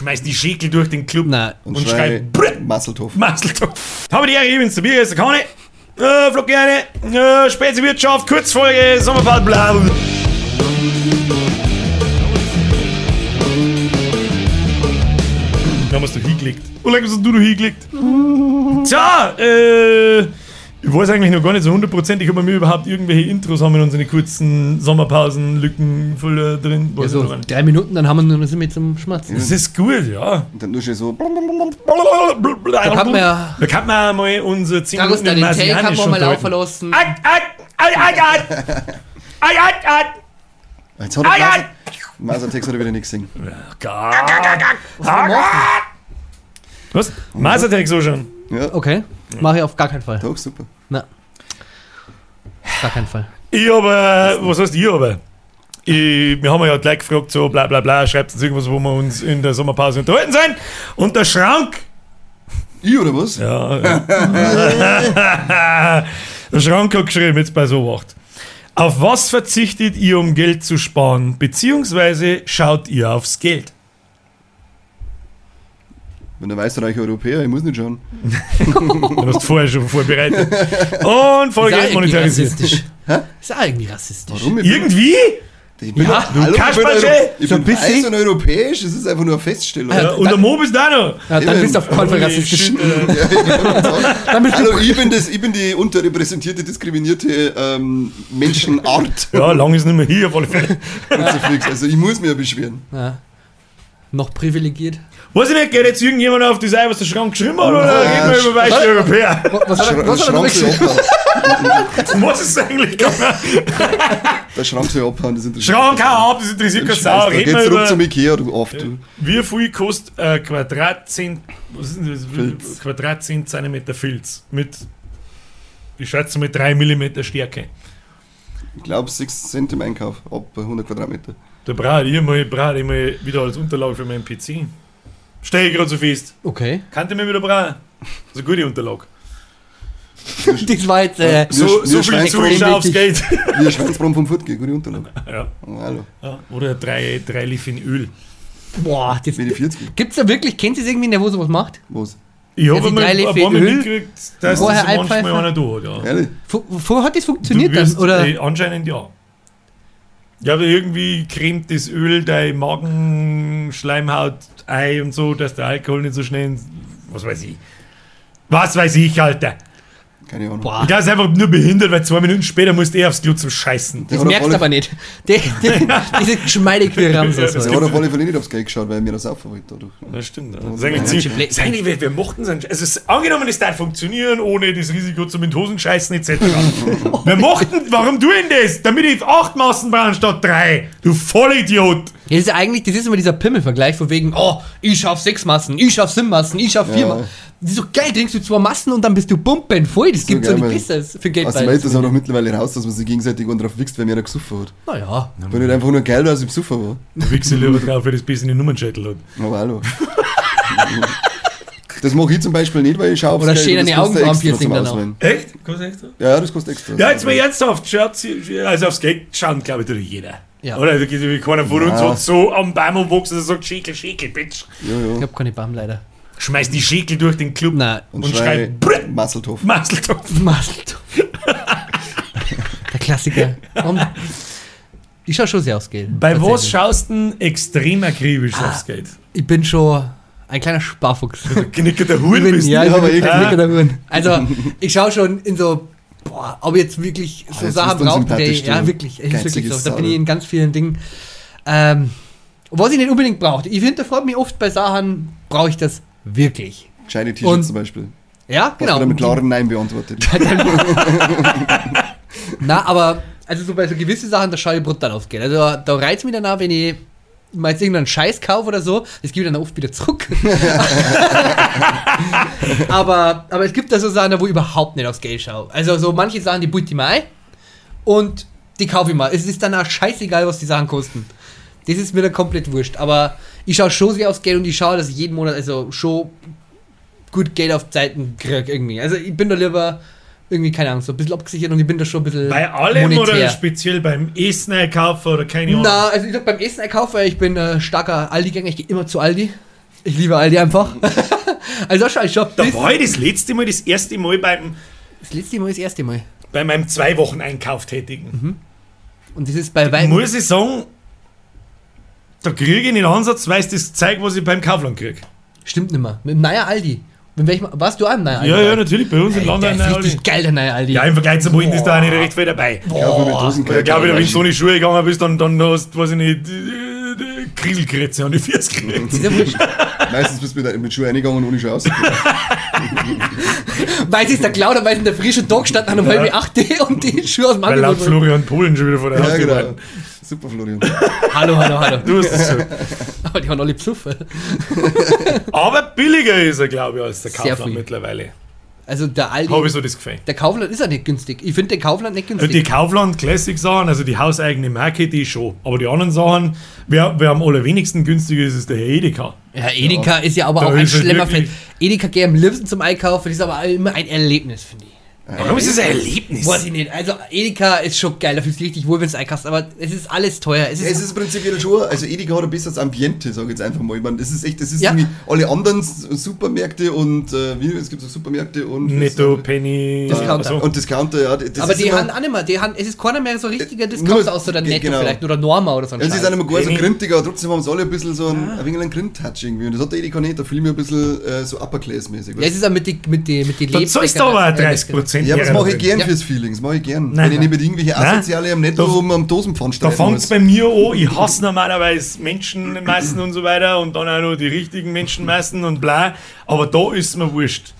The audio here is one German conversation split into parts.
schmeißt die Schäkel durch den Club Nein. und, Und schreit schrei Masseltoff. Masseltopf. Habe die Ehre, ich bin's, der Bier ist der Kane. Äh, Flog gerne. Äh, Spezi Wirtschaft, Kurzfolge, Sommerfahrt, bla. Da hast du hingelegt. Wo lange hast du da hingelegt? Tja, äh, ich weiß eigentlich noch gar nicht so hundertprozentig, ob wir mir überhaupt irgendwelche Intros haben in unseren kurzen Sommerpausen, Lücken voll äh, drin. Ja, so nicht. drei Minuten, dann haben wir nur sind wir zum Schmatzen. Das ist gut, ja. Und dann nur schon so. Da kann man ja- Da kann man mal unsere 10 Dragos, Minuten in deinen Take haben wir mal laufen lassen. At, at, at, at. At, at, at. Jetzt hat er ja. Masel- Masertex hat er wieder nichts gesehen. Was? Masertech so schon. Ja, Okay, mache ich auf gar keinen Fall. doch, super. Na. Gar keinen Fall. Ich habe, was heißt ich habe? Ich, wir haben ja gleich gefragt, so bla bla bla, schreibt uns irgendwas, wo wir uns in der Sommerpause unterhalten sein. Und der Schrank, Ich oder was? ja, ja. der Schrank hat geschrieben, jetzt bei so Wacht. Auf was verzichtet ihr, um Geld zu sparen? Beziehungsweise schaut ihr aufs Geld? Wenn der Weißreicher Europäer, ich muss nicht schauen. Du hast vorher schon vorbereitet. Und Folge ist auch irgendwie monetarisiert. rassistisch. Ist auch irgendwie rassistisch. Warum? Ich Irgendwie? Ich bin, Ja, hallo, ich bin, Euro ich so ein bin bisschen. weiß und europäisch, das ist einfach nur eine Feststellung. Ja, und der Mob ist da noch. Ja, dann bist du auf keinen Fall rassistisch. bist Hallo, ich bin, das, ich bin die unterrepräsentierte, diskriminierte ähm, Menschenart. Ja, lang ist nicht mehr hier, auf alle Fälle. Also ich muss mich ja beschweren. ja. noch privilegiert. Weiß ich nicht, geht jetzt irgendjemand auf die Seite, was der Schrank geschrieben hat, oder reden wir über weiße was? Europäer? Was hat was er noch Schrank soll abhauen. Was ist eigentlich gegangen? Der Schrank soll abhauen, das interessiert Schrank, hau ab, das interessiert keine Sau. Reden wir zurück zum über, Ikea, du oft. Du. wie viel kostet äh, Quadratzent, was ist denn das? Filz. Quadratzent Zentimeter Filz mit, ich schätze mit 3 mm Stärke. Ich glaube 6 Cent im Einkauf, ab 100 Quadratmeter. Da brauche ich mal, brauche ich mal wieder als Unterlage für meinen PC. Stehe ich gerade so fest. Okay. Kannte mir wieder brauchen. Das ist eine gute Unterlage. Das war jetzt. Äh, So, wir so viel schweigen zu extrem ich aufs. Geld. Wie ein Schweinsbraten vom Furtge, gute Unterlage. ja. Hallo. Ja, oder drei, drei Liefen Öl. boah, das, Wie die 40. gibt's da wirklich, kennt ihr irgendwie, der wo sowas macht? Was? Ich habe mal drei ein Löffel paar Mal Öl mitgekriegt, dass vorher das manchmal einer da hat. Ja. Vorher hat das funktioniert Du wirst, dann, oder? Äh, anscheinend ja. Ja, aber irgendwie cremt das Öl deine Magenschleimhaut ein und so, dass der Alkohol nicht so schnell. Was weiß ich. Was weiß ich, Alter. Keine Ahnung. Boah, Ich es ist einfach nur behindert, weil zwei Minuten später musst du eh aufs Klo zum Scheißen. das merkst du aber nicht. Der, der, diese geschmeidig wie Ramses. Ja, das Der so. hat auf alle Fälle nicht aufs Geld geschaut, weil mir das saufen wollte. dadurch. Das stimmt. Ja. Das ist eigentlich ja, ziemlich. ist eigentlich, wir, wir mochten es. Also, es ist angenommen, es darf funktionieren, ohne das Risiko zum in die Hosen scheißen etc. wir mochten, warum tun das? Damit ich acht Massen brauche statt drei. Du Vollidiot. Ja, das ist ja eigentlich, das ist immer dieser Pimmelvergleich, von wegen, oh, ich schaff sechs Massen, ich schaff sieben Massen, ich schaff vier Ja. Massen. Das ist so geil, trinkst du zwei Massen und dann bist du pumpen voll. Das gibt so nicht besser für Geld. Aus dem Welt ist auch noch mittlerweile raus, dass man sich gegenseitig und drauf wichst, wenn mir einer gesoffen hat. Naja, Bin nicht einfach nur geil, dass ich besoffen war. Du wichse lieber drauf, weil das bisschen den Nummernschädel hat. Aber hallo. das mache ich zum Beispiel nicht, weil ich schaue Oder Geld schön und eine das kostet Augenbrauen-Piercing dann auch. Echt? Kostet extra? Ja, das kostet extra. Ja, jetzt mal ernsthaft. Also aufs Geld schauen, glaube ich, tut jeder. Ja. Oder? Da geht wie keiner von uns Ja. hat so am Baum umwachsen, dass er sagt, Schäkel, Schäkel, Bitch. Ja, ich ja. hab keine Bam leider. Schmeißt die Schäkel durch den Club Nein, Und, Und schrei schreit, "Brr!" Masseltoff. Masseltopf. Maseltopf. Der Klassiker. Ich schau schon sehr aufs Geld. Bei was schaust du extrem akribisch Ah. aufs Geld? Ich bin schon ein kleiner Sparfuchs. Knicker der Ich Huhn bin, bist ja, ich aber bin ich- ein Knicker der Huren. Also, ich schaue schon in so, boah, ob ich jetzt wirklich so jetzt Sachen brauche. sympathisch, Ja, wirklich. Ist wirklich so. Da bin ich in ganz vielen Dingen. Ähm, was ich nicht unbedingt brauche. Ich hinterfrage mich oft bei Sachen, brauche ich das wirklich? Gescheite Und- T-Shirts zum Beispiel. Ja, genau. du damit klaren Nein beantwortet. Na, aber, also so bei so gewissen Sachen, da schaue ich brutal aufs Geld. Also da, da reizt mich danach, wenn ich mal jetzt irgendeinen Scheiß kaufe oder so, das gebe ich dann oft wieder zurück. aber, aber es gibt da so Sachen, wo ich überhaupt nicht aufs Geld schaue. Also so manche Sachen, die bulte ich mal und die kaufe ich mal. Es ist dann auch scheißegal, was die Sachen kosten. Das ist mir dann komplett wurscht. Aber ich schaue schon sehr aufs Geld und ich schaue, dass ich jeden Monat also schon gut Geld auf Zeiten kriege irgendwie. Also ich bin da lieber irgendwie, keine Ahnung, so ein bisschen abgesichert und ich bin da schon ein bisschen Bei allem oder monetär. speziell beim Essen einkaufen oder keine Ahnung? Na, also ich sag beim Essen einkaufen, weil ich bin äh, starker Aldi-Gänger, ich gehe immer zu Aldi. Ich liebe Aldi einfach. also schau, ich hab Da war ich das letzte Mal, das erste Mal beim, das letzte Mal das erste Mal. bei meinem zwei Wochen Einkauf tätigen. Und das ist bei weitem. Muss ich sagen, da kriege ich nicht ansatzweise das Zeug, was ich beim Kaufland kriege. Stimmt nicht mehr. Mit dem neuen Aldi. Mit welchem, warst du auch im neuen Aldi? Ja, ja, natürlich, bei uns im Land Der ein ist Aldi. richtig geil, der neue Aldi. Ja, im Vergleich zu wohin ist da auch nicht recht viel dabei. Ja, wo mit Dosen Ich glaube, wenn du in so eine Schuhe gegangen bist, dann, dann hast du, weiß ich nicht, Kriselkrätze an die Füße gekriegt. Ist ja wurscht. Meistens bist du mit, mit Schuhe reingegangen und ohne Schuhe rausgekommen. Weil es ist der Cloud, weil es in der frischen Tag stand an um Ja. halb 8 und die Schuhe aus dem Weil laut. Florian Polen schon wieder vor der ja, Haustür genau. waren. Super, Florian. Hallo, hallo, hallo. Du hast es so. Aber die haben alle Pfluffe. Aber billiger ist er, glaube ich, als der Sehr Kaufland viel. mittlerweile. Also der Aldi. Habe ich so das Gefühl. Der Kaufland ist ja nicht günstig. Ich finde den Kaufland nicht günstig. Die Kaufland Classic Sachen, also die hauseigene Marke, die schon. Aber die anderen Sachen, wer, wer am allerwenigsten günstiger ist, ist der Herr Edeka. ja, Edeka ist ja aber Da auch ein Schlemmerfeld. wirklich- Edeka gehe am liebsten zum Einkaufen, das ist aber immer ein Erlebnis, finde ich. Warum ist das ein Erlebnis? Weiß ich nicht. Also Edeka ist schon geil, da fühlst du dich richtig wohl, wenn du es einkaufst, aber es ist alles teuer. Es ist, Ja, es ist prinzipiell schon, also Edeka hat ein besseres Ambiente, sag ich jetzt einfach mal. Ich meine, das ist echt, das ist Ja. irgendwie alle anderen Supermärkte und, äh, wie, es gibt so Supermärkte und... Netto, Penny, Discounter. also, Und Discounter, ja. Das aber ist die immer- haben auch nicht mehr, die haben, es ist keiner mehr so richtiger Nur- Discounter außer der Netto genau. vielleicht oder Norma oder so Ja, sie Scheiß. sind immer gar so grintig, aber trotzdem haben sie alle ein bisschen so ein, ein wenig einen Grind-Touch irgendwie. Und das hat der Edeka nicht, da fühle ich mich ein bisschen äh, so upper-class-mäßig. Ja, es ist auch mit den mit die, mit die da zahlst du aber auch 30 Prozent. Ja, aber das mache ich gern Ja. fürs Feeling, das mache ich gern. Nein, Wenn ich nicht mit irgendwelchen. Asoziale am Netto Da- um am Dosenpfand Da streiten fängt es bei mir an, ich hasse normalerweise Menschenmassen und so weiter und dann auch noch die richtigen Menschenmassen und bla. Aber da ist mir wurscht.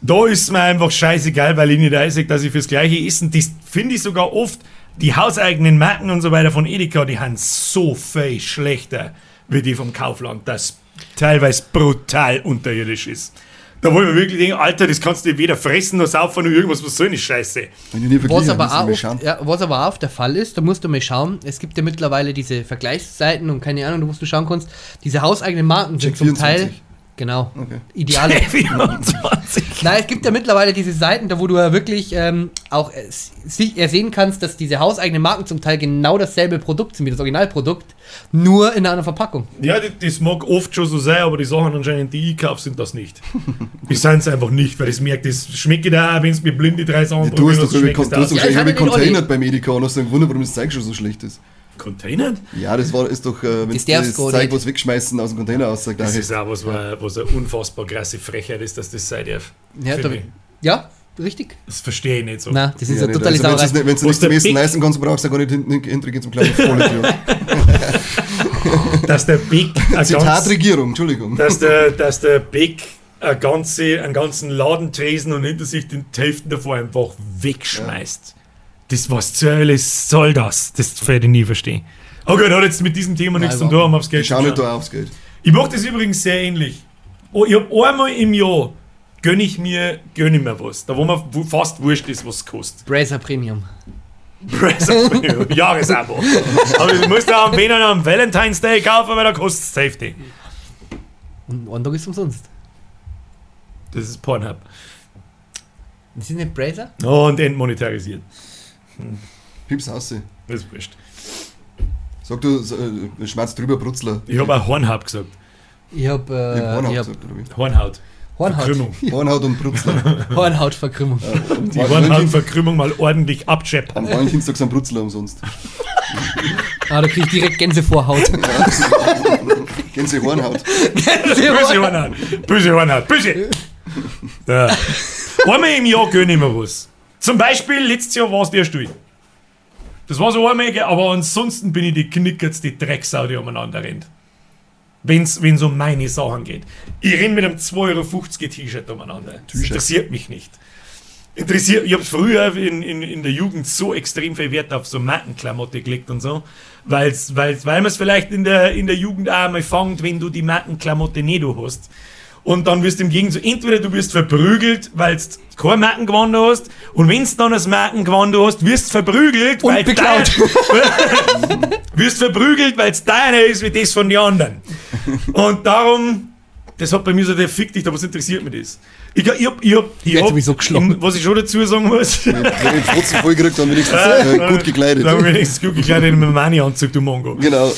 Da ist mir einfach scheißegal, weil ich nicht einsehe, dass ich fürs gleiche Essen, das finde ich sogar oft, die hauseigenen Marken und so weiter von Edeka, die haben so viel schlechter wie die vom Kaufland, das teilweise brutal unterirdisch ist. Da wollen wir wirklich denken, Alter, das kannst du weder fressen noch saufen noch irgendwas, was soll eine Scheiße. Wenn ich nie Was aber, auch ja, was aber auch der Fall ist, da musst du mal schauen, es gibt ja mittlerweile diese Vergleichsseiten und keine Ahnung, wo du schauen kannst, diese hauseigenen Marken sind zum 24. Teil, genau, Okay. ideale. 24. Nein, es gibt ja mittlerweile diese Seiten, da wo du ja wirklich ähm, auch äh, sich ersehen kannst, dass diese hauseigenen Marken zum Teil genau dasselbe Produkt sind wie das Originalprodukt, nur in einer anderen Verpackung. Ja, das, das mag oft schon so sein, aber die Sachen anscheinend, die ich kaufe, sind das nicht. Die sind es einfach nicht, weil das merkt, das schmeckt da auch, wenn es mir blind die drei Sachen Ja, du hast doch ich hatte irgendwie den Olli. containert beim Edeka und hast dann gewundert, warum das Zeug schon so schlecht ist. Container? Ja, das war ist doch, äh, wenn Das das Zeug was wegschmeißen aus dem Container aussagt. Das ist auch was, wa- was eine unfassbar krasse Frechheit ist, dass das sein darf. Ja, da, ja richtig. Das verstehe ich nicht so. Na, das ist ja, ja, totale also, wenn du Sauerei. es nicht, zum der Essen leisten kannst, brauchst du gar nicht hin- hin- hintergehen zum kleinen Vollidioten. Dass der Big Zitat ganz, Regierung, Entschuldigung. dass der, dass der Big eine ganze, einen ganzen Ladentresen und hinter sich die Hälfte davor einfach wegschmeißt. Das, was zur Hölle soll das? Das werde ich nie verstehen. Okay, das hat jetzt mit diesem Thema nichts zu tun, haben aufs Geld Ich schau nicht da aufs Geld. Ich mache das übrigens sehr ähnlich. Oh, ich hab einmal im Jahr gönne ich mir, gönne ich mir was. Da wo mir wo fast wurscht ist, was es kostet. Bracer Premium. Present Jahresabo. Aber das musst du am Wiener am Valentine's Day kaufen, weil da kostet es Safety. Und Tag ist umsonst. Das ist Pornhub. Das ist nicht Bracer? Und entmonetarisiert. Pips Hausse. Das ist wurscht. Sag du, äh, schmerz drüber, Brutzler. Ich habe auch Hornhaut gesagt. Ich hab, Ich hab äh, Hornhaut ich hab gesagt? Hornhaut. Hornhaut. Verkrümmung. Hornhaut und Brutzler. Hornhautverkrümmung. Die Hornhautverkrümmung mal ordentlich abscheppern. Am Valentinstag sind Brutzler umsonst. Ah, da krieg ich direkt Gänsevorhaut. Gänse Hornhaut. Böse Hornhaut. Böse Hornhaut. Böse. Ja. Einmal im Jahr gönne ich mir was. Zum Beispiel, letztes Jahr war es der Stuhl. Das war so einmal, aber ansonsten bin ich die knickertste Drecksau, die umeinander rennt. Wenn es um meine Sachen geht. Ich renne mit einem 2,50 Euro T-Shirt umeinander. Das interessiert mich nicht. Interessiert, ich habe früher in, in, in der Jugend so extrem viel Wert auf so Markenklamotte gelegt und so, weil's, weil's, weil man es vielleicht in der, in der Jugend auch einmal fängt, wenn du die Markenklamotte nicht hast. Und dann wirst du im Gegenzug, entweder du wirst verprügelt, weil du kein Markengewand hast, und wenn du dann das Markengewand hast, wirst du verprügelt, Und weil beklaut. wirst verprügelt, weil es deiner ist wie das von den anderen. Und darum das hat bei mir so der Fick dich, aber was interessiert mich das? Ich, ich hab, ich hab, ich hab, sowieso geschlagen. was ich schon dazu sagen muss, Wenn ich den Fotze vollgerückt habe, wenigstens äh, gut gekleidet. Dann wenigstens gut gekleidet in meinem Mani-Anzug, du Mongo. Genau.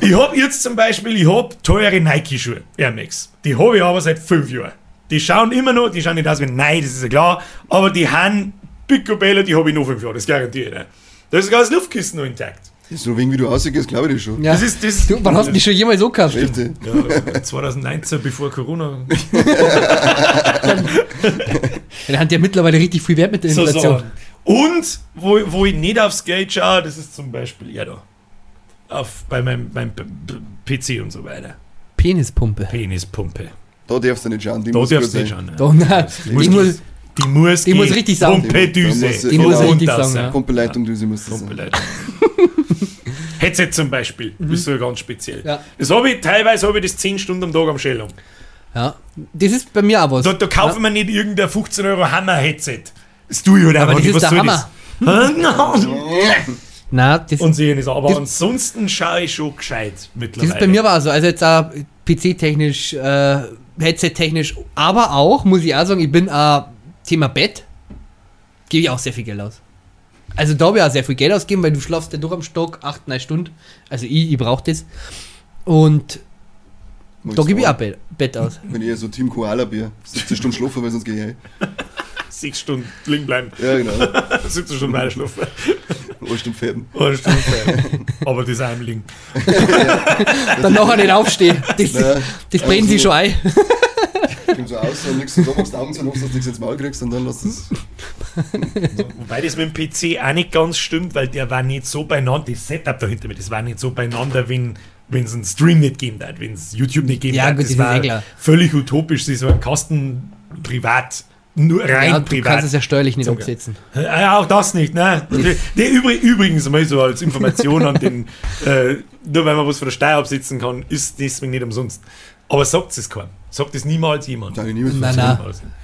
Ich hab jetzt zum Beispiel, ich hab teure Nike-Schuhe, Air Max. Die habe ich aber seit fünf Jahren. Die schauen immer noch, die schauen nicht aus wie nein, das ist ja klar, aber die haben Picobello, die habe ich noch fünf Jahre, das garantiere ich. dir. Da ist sogar das Luftkissen noch intakt. So wegen wie du aussiehst, glaube ich das schon. Ja. Das ist das. du, wann hast du die schon jemals so gehabt? Richtig. Ja, 2019, bevor Corona. Der hat ja mittlerweile richtig viel Wert mit der So, Inflation. so. Und wo, wo ich nicht aufs Geld schaue, das ist zum Beispiel ja da. Auf, bei meinem, meinem PC und so weiter. Penispumpe. Penispumpe. Da darfst du nicht schauen. Die Da muss darfst du nicht schauen. Doch, nein. Die Die muss, muss, die muss, die muss richtig sagen. Pumpedüse. Die muss- die muss Von richtig unten aus, sagen, ja. Pumpeleitung, Düse muss das sein. Headset zum Beispiel, bist du ja ganz speziell. Ja. Das habe ich, teilweise habe ich das 10 Stunden am Tag am Schellung. Ja. Das ist bei mir auch was. Da, da kaufen wir nicht irgendein 15 Euro Hammer-Headset. Das tue ich halt einfach das nicht. ist der soll Hammer. das? Nein, das, Und sehen ist aber Das- ansonsten schaue ich schon gescheit das mittlerweile. ist bei mir aber auch so. Also jetzt auch PC-technisch, äh, Headset-technisch, aber auch, muss ich auch sagen, ich bin äh, Thema Bett, gebe ich auch sehr viel Geld aus. Also da habe ich auch sehr viel Geld ausgegeben, weil du schlafst ja durch am Stock 8, 9 Stunden. Also ich, ich brauche das. Und da gebe ich auch. Bett, Bett aus. Wenn ich so Team Koala bin, 17 Stunden schlafen, weil sonst gehe ich heim. Sechs Stunden liegen bleiben. Ja, genau. 17 Stunden weiter schlafen. Eine Stunde Pferden. Eine Stunde fertig. Aber das einem liegen. Dann nachher nicht aufstehen. Das, Nein. das brennen sie schon ein. Kommt so aus, dann legst du da, machst die Augen zu, hoffst, dass du nichts ins Maul kriegst und dann lass es. Wobei das mit dem PC auch nicht ganz stimmt, weil der war nicht so beieinander, das Setup dahinter, das war nicht so beieinander, wenn wenn es einen Stream nicht geben hat, wenn es YouTube nicht geben Ja, hat. gut, das das ist war eh völlig utopisch, sie so einen Kasten privat, nur rein Ja, du privat. kannst es ja steuerlich nicht So, umsetzen. Ja, auch das nicht, ne? Die, übrig, übrigens mal so als Information an den, äh, nur weil man was von der Steuer absitzen kann, ist deswegen nicht umsonst. Aber sagt es keinem. Sagt es niemals jemand. Ich niemals Nein, nein.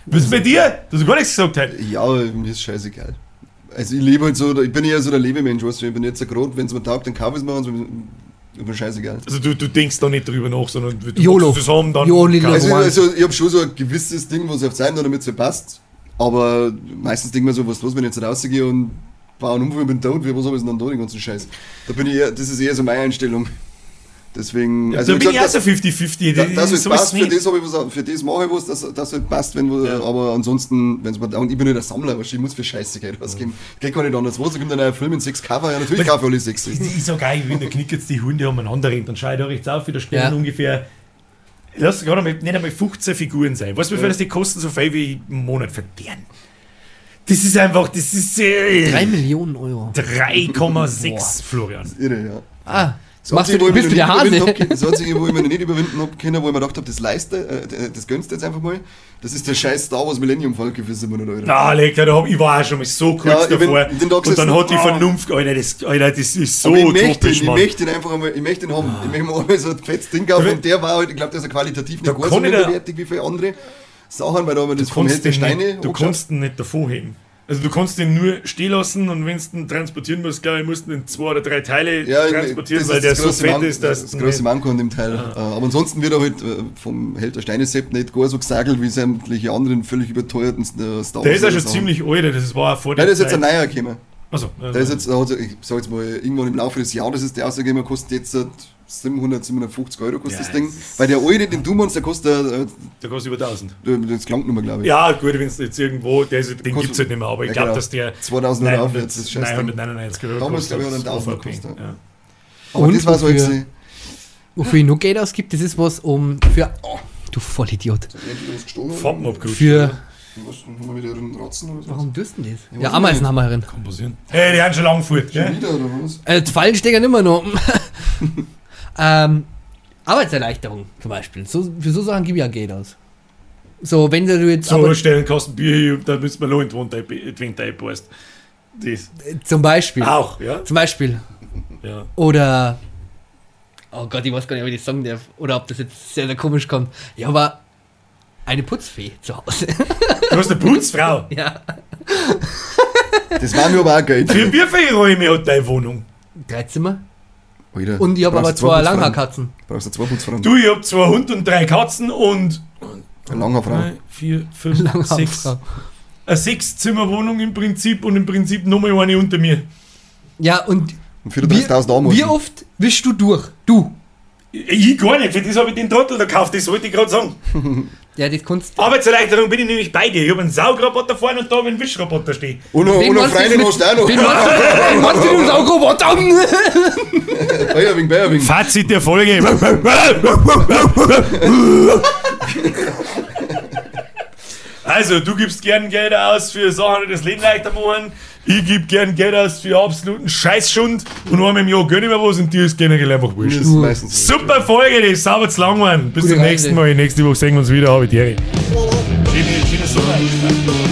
Was ist bei dir? Du hast gar nichts gesagt heute. Ja, mir ist scheißegal. Also ich lebe halt so, ich bin eher so der Lebemensch, weißt du, ich bin jetzt so gerade, wenn es mir taugt, dann kaufe ich es mir und so, ist mir scheißegal. Also du, du denkst da nicht drüber nach, sondern du YOLO. machst es haben, dann du. Also, also ich habe schon so ein gewisses Ding, was auf sein, damit es mir passt. Aber meistens denke ich mir so, was los, wenn ich jetzt rausgehe und baue einen Unfall und bin tot, wie was habe ich denn dann da, den ganzen Scheiß. Da bin ich eher, das ist eher so meine Einstellung. Deswegen, Ja, also da bin ich auch so 50-50. da, dass es so ist passt, für das, ich was, für das mache ich was, dass das halt passt, wenn, wo- Ja. aber ansonsten, wenn es mir, und ich bin nicht der Sammler, ich muss für Scheiße Geld ausgeben. Geht gar nicht anders. Was, da kommt dann ein Film in sechs Cover, ja natürlich kaufe ich alle sechs. Ich, ich sag auch, ich will, da knickt jetzt die Hunde umeinander rennen, dann schau ich da rechts auf, wieder stehen Ja. ungefähr. Lass gerade mal, nicht einmal 15 Figuren sein. Weißt du, wie viel Ja. das die kosten? So viel wie im Monat verdienen. Das ist einfach, das ist äh, 3 Millionen Euro. 3,6, Florian. Irre, ja. Ah, Das machst du, bist du mich der noch nicht Hase? überwinden hab- Das Einzige, wo ich mich noch nicht überwinden habe können, wo ich mir gedacht habe, das leiste, äh, das gönnst du jetzt einfach mal, das ist der scheiß Star Wars Millennium Falke für 700 Euro. Na, leg, da hab, ich war auch schon mal so kurz Ja, davor. bin da und dann hat die ah. Vernunft, Alter, das, Alter, das ist so Aber ich möchte ihn, utopisch, ich möchte ihn einfach einmal, ich möchte ihn haben. Ich möchte mir einmal so ein fettes Ding kaufen und der war halt, ich glaube, der ist ja qualitativ nicht kann so minderwertig wie viele andere Sachen, weil da haben wir Du das vom Steine du kannst ihn nicht davor heben. Also du kannst den nur stehen lassen und wenn du ihn transportieren musst, glaube ich, musst du ihn in zwei oder drei Teile ja, transportieren, das weil der das so fett Manko- ist, dass das du große Manko an dem Teil. Äh, Aber ansonsten wird er halt äh, vom Held der Steine Sepp nicht gar so gesagelt wie sämtliche anderen völlig überteuerten äh, Star Der ist ja schon Sachen. ziemlich alt, das war auch vor Nein, der der ist jetzt ein Zeit. neuer gekommen. Achso, Der ist jetzt, also ich sag jetzt mal, irgendwann im Laufe des Jahres ist der ausgegeben, kostet jetzt 700, 750 Euro kostet Ja, das Ding. Weil der alte, den du meinst, der kostet, äh, der kostet über 1000. das klangt nochmal, glaube ich. Ja, gut, wenn es jetzt irgendwo, der ist, den Kostet- gibt es halt nicht mehr, aber ich Ja, glaube, genau. dass der 2000 Euro aufwärts, das scheiß Ding. 999 Euro Damals, glaub ich, hat er 1000 auf AP, gekostet. ja. Aber Und das war so wofür- jetzt. Wofür ich nur Geld ausgibt, das ist was um für. Oh, du Vollidiot. Farben abgerutscht. Für. Was, haben wir wieder einen Ratzen oder so? Warum dürst du denn das? Ja, Ja, weiß Ameisenhammerin. Komposieren. Hey, die haben schon lang fort, Schon gell? wieder oder was? Äh, die Fallen stecken immer noch. ähm, Arbeitserleichterung zum Beispiel. So, für so Sachen gebe ich ja Geld aus. So, wenn du jetzt. So, aber, stellen Kasten Bier hier, da müssen wir noch in die Wand ein- die Wand einpasst. Das. zum Beispiel. Auch, ja? Zum Beispiel. Ja. Oder. Oh Gott, ich weiß gar nicht, ob ich das sagen darf. Oder ob das jetzt sehr, sehr komisch kommt. Ja, aber. Eine Putzfee zu Hause. Du hast eine Putzfrau. ja. Das war mir aber auch Geld. Für wie viele Räume hat deine Wohnung? Drei Zimmer. Alter, Und ich habe aber zwei Putzfrauen. Langhaarkatzen. Brauchst du zwei Putzfrauen. Du, ich hab zwei Hunde und drei Katzen und Eine Langhaarfrau. drei, vier, fünf, sechs. Langhaarfrau. Eine Sechs-Zimmer-Wohnung im Prinzip und im Prinzip nochmal eine unter mir. Ja, und Und wie, 34.000 Arme. wie oft wischst du durch? Du. Ich gar nicht, für das habe ich den Trottel da gekauft, das wollte ich gerade sagen. Ja, das kannst Arbeitserleichterung bin ich nämlich bei dir. Ich habe einen Saugroboter vorne und da habe ich einen Wischroboter stehen. Und noch, und noch Freundin hast du auch noch. Wen meinst du den Saugroboter? Bayerwing, Bayerwing. Fazit der Folge. Also, du gibst gern Geld aus für Sachen, die das Leben leichter machen. Ich gebe gern Geld aus für absoluten Scheißschund. Und einmal im Jahr gönne ich mir was und dir ist generell einfach Das wurscht. ist meistens so. Super Folge, die ist sauber zu lang geworden. Bis Gute zum nächsten. Mal. Nächste Woche sehen wir uns wieder. Habe ich Schöne, schöne auch.